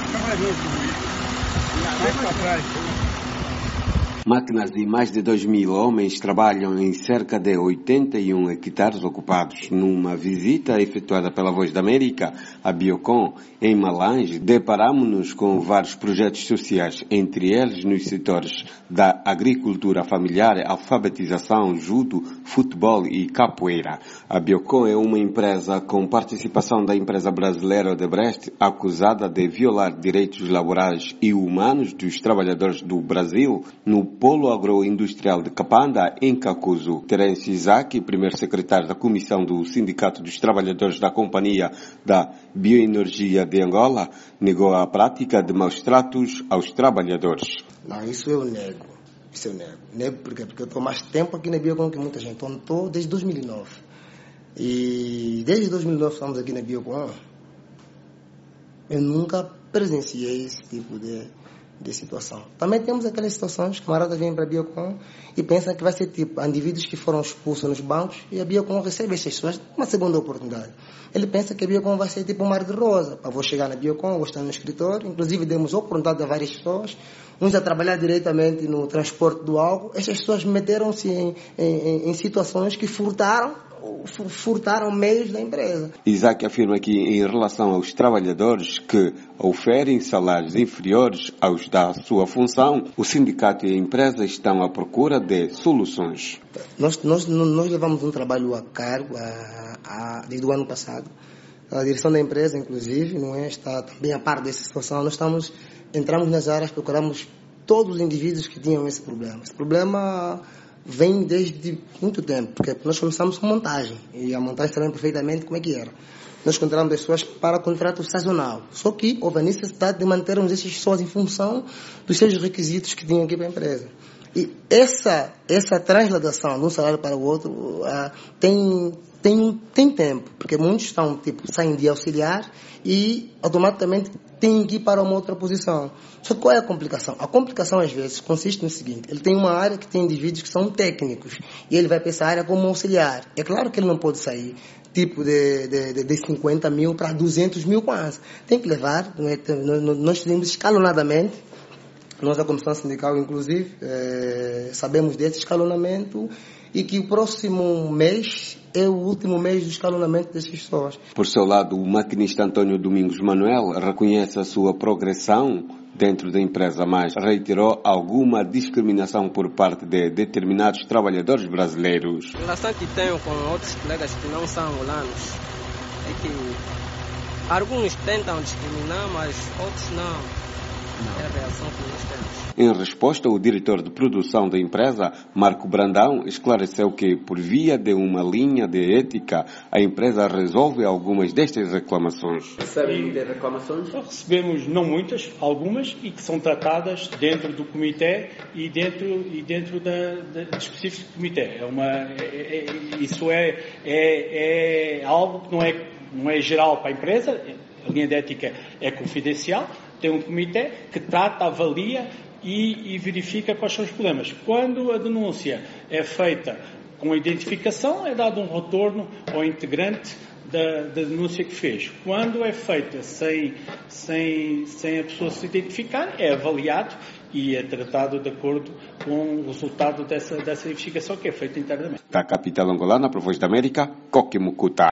ficar mais longe comigo. Vai pra trás. Máquinas de mais de 2 mil homens trabalham em cerca de 81 hectares ocupados. Numa visita efetuada pela Voz da América a Biocon, em Malange, deparamos-nos com vários projetos sociais, entre eles nos setores da agricultura familiar, alfabetização, judo, futebol e capoeira. A Biocon é uma empresa com participação da empresa brasileira Odebrecht, acusada de violar direitos laborais e humanos dos trabalhadores do Brasil no Polo Agroindustrial de Capanda, em Cacuzo. Terence Isaac, primeiro secretário da Comissão do Sindicato dos Trabalhadores da Companhia da Bioenergia de Angola, negou a prática de maus tratos aos trabalhadores. Não, isso eu nego. Isso eu nego. Nego porque, porque eu estou mais tempo aqui na Biocon que muita gente. Estou desde 2009. E desde 2009 estamos aqui na Biocon. Eu nunca presenciei esse tipo de de situação. Também temos aquelas situações que camaradas vêm para a Biocon e pensam que vai ser tipo indivíduos que foram expulsos nos bancos e a Biocon recebe essas pessoas uma segunda oportunidade. Ele pensa que a Biocon vai ser tipo um mar de rosa. Eu vou chegar na Biocon, vou estar no escritório, inclusive demos oportunidade a várias pessoas, uns a trabalhar diretamente no transporte do álcool. Essas pessoas meteram-se em, em, em situações que furtaram furtaram meios da empresa. Isaac afirma que, em relação aos trabalhadores que oferem salários inferiores aos da sua função, o sindicato e a empresa estão à procura de soluções. Nós, nós, nós levamos um trabalho a cargo a, a, desde o ano passado. A direção da empresa, inclusive, não é, está também a par dessa situação. Nós estamos, entramos nas áreas, procuramos todos os indivíduos que tinham esse problema. Esse problema vem desde muito tempo, porque nós começamos com montagem, e a montagem sabemos perfeitamente como é que era. Nós contratamos pessoas para contrato sazonal, só que houve a necessidade de mantermos essas pessoas em função dos seus requisitos que tinham aqui para a empresa. E essa, essa transladação de um salário para o outro uh, tem, tem, tem tempo, porque muitos estão, tipo, saem de auxiliar e automaticamente têm que ir para uma outra posição. Só que qual é a complicação? A complicação, às vezes, consiste no seguinte: ele tem uma área que tem indivíduos que são técnicos e ele vai para essa área como auxiliar. É claro que ele não pode sair tipo de, de, de 50 mil para 200 mil quase. Tem que levar, é? nós fizemos escalonadamente nós, da Comissão Sindical, inclusive, é, sabemos desse escalonamento e que o próximo mês é o último mês do escalonamento dessas pessoas. Por seu lado, o maquinista António Domingos Manuel reconhece a sua progressão dentro da empresa, mas reiterou alguma discriminação por parte de determinados trabalhadores brasileiros. A relação que tenho com outros colegas que não são angolanos é que alguns tentam discriminar, mas outros não. É. Em resposta, o diretor de produção da empresa, Marco Brandão, esclareceu que, por via de uma linha de ética, a empresa resolve algumas destas reclamações. Recebem de reclamações? Recebemos não muitas, algumas, e que são tratadas dentro do comitê e dentro, e dentro da, da, específico comitê. É uma, é, é, isso é, é, é algo que não é, não é geral para a empresa, a linha de ética é confidencial, tem um comitê que trata, avalia e, e, verifica quais são os problemas. Quando a denúncia é feita com identificação, é dado um retorno ao integrante da, da denúncia que fez. Quando é feita sem, sem, sem a pessoa se identificar, é avaliado e é tratado de acordo com o resultado dessa, dessa investigação que é feita internamente. Da capital angolana, a Voz da América, Coque Mucuta.